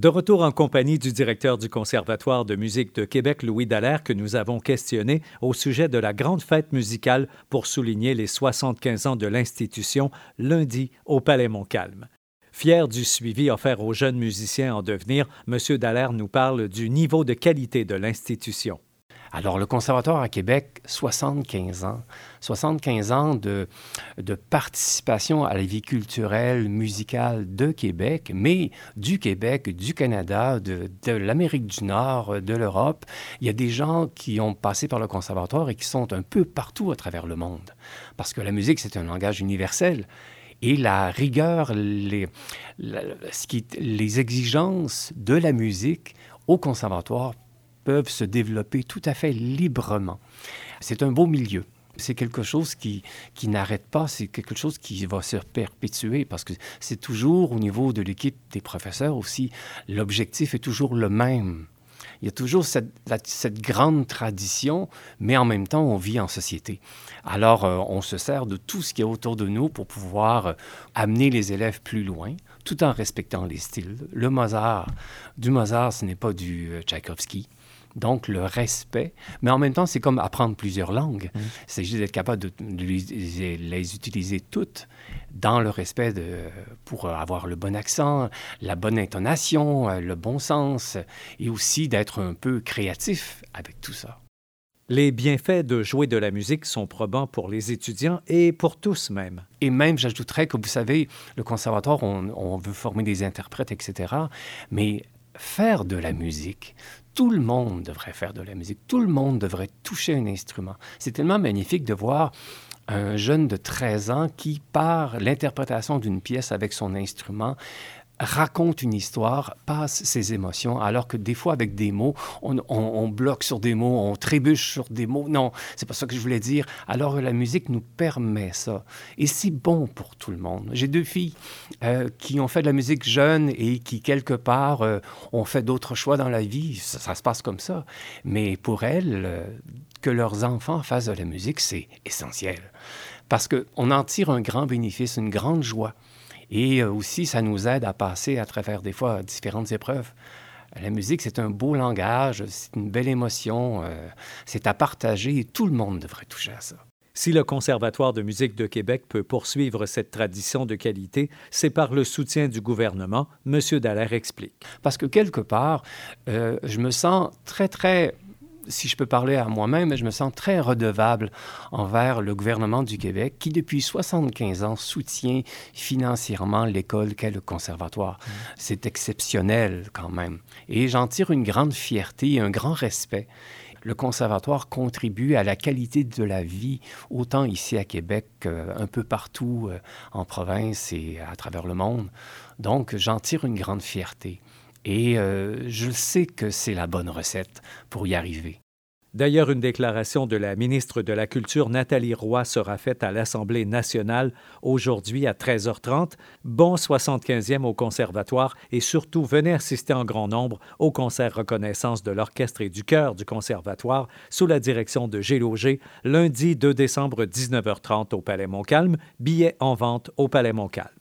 De retour en compagnie du directeur du Conservatoire de musique de Québec, Louis Dallaire, que nous avons questionné au sujet de la grande fête musicale pour souligner les 75 ans de l'institution lundi au Palais Montcalm. Fier du suivi offert aux jeunes musiciens en devenir, M. Dallaire nous parle du niveau de qualité de l'institution. Alors, le Conservatoire à Québec, 75 ans. 75 ans de, de participation à la vie culturelle, musicale de Québec, mais du Québec, du Canada, de, de l'Amérique du Nord, de l'Europe. Il y a des gens qui ont passé par le Conservatoire et qui sont un peu partout à travers le monde. Parce que la musique, c'est un langage universel et la rigueur, les, qui, les exigences de la musique au conservatoire peuvent se développer tout à fait librement. C'est un beau milieu. C'est quelque chose qui, qui n'arrête pas, c'est quelque chose qui va se perpétuer parce que c'est toujours au niveau de l'équipe des professeurs aussi, l'objectif est toujours le même. Il y a toujours cette, grande tradition, mais en même temps, on vit en société. Alors, euh, on se sert de tout ce qui est autour de nous pour pouvoir euh, amener les élèves plus loin, tout en respectant les styles. Le Mozart, du Mozart, ce n'est pas du euh, Tchaïkovski. Donc, le respect. Mais en même temps, c'est comme apprendre plusieurs langues. C'est juste d'être capable de, les, utiliser toutes dans le respect de, pour avoir le bon accent, la bonne intonation, euh, le bon sens, et aussi d'être un peu créatif avec tout ça. Les bienfaits de jouer de la musique sont probants pour les étudiants et pour tous même. Et même, j'ajouterais que vous savez, le conservatoire, on, on veut former des interprètes, etc. Mais faire de la musique, tout le monde devrait faire de la musique, tout le monde devrait toucher un instrument. C'est tellement magnifique de voir un jeune de 13 ans qui, par l'interprétation d'une pièce avec son instrument, raconte une histoire, passe ses émotions, alors que des fois, avec des mots, on, bloque sur des mots, on trébuche sur des mots. Non, c'est pas ça que je voulais dire. Alors la musique nous permet ça. Et c'est bon pour tout le monde. J'ai deux filles euh, qui ont fait de la musique jeune et qui, quelque part, euh, ont fait d'autres choix dans la vie. Ça, se passe comme ça. Mais pour elles, euh, que leurs enfants fassent de la musique, c'est essentiel. Parce qu'on en tire un grand bénéfice, une grande joie. Et euh, aussi, ça nous aide à passer à travers des fois différentes épreuves. La musique, c'est un beau langage, c'est une belle émotion, euh, c'est à partager et tout le monde devrait toucher à ça. Si le Conservatoire de musique de Québec peut poursuivre cette tradition de qualité, c'est par le soutien du gouvernement, M. Dallaire explique. Parce que quelque part, euh, je me sens très, très si je peux parler à moi-même, je me sens très redevable envers le gouvernement du Québec qui, depuis 75 ans, soutient financièrement l'école qu'est le conservatoire. Mmh. C'est exceptionnel quand même. Et j'en tire une grande fierté et un grand respect. Le conservatoire contribue à la qualité de la vie, autant ici à Québec qu'un peu partout euh, en province et à travers le monde. Donc, j'en tire une grande fierté. Et euh, je sais que c'est la bonne recette pour y arriver. D'ailleurs, une déclaration de la ministre de la Culture, Nathalie Roy, sera faite à l'Assemblée nationale aujourd'hui à 13h30. Bon 75e au Conservatoire et surtout venez assister en grand nombre au concert reconnaissance de l'orchestre et du chœur du Conservatoire sous la direction de G. lundi 2 décembre 19h30 au Palais Montcalm. Billets en vente au Palais Montcalm.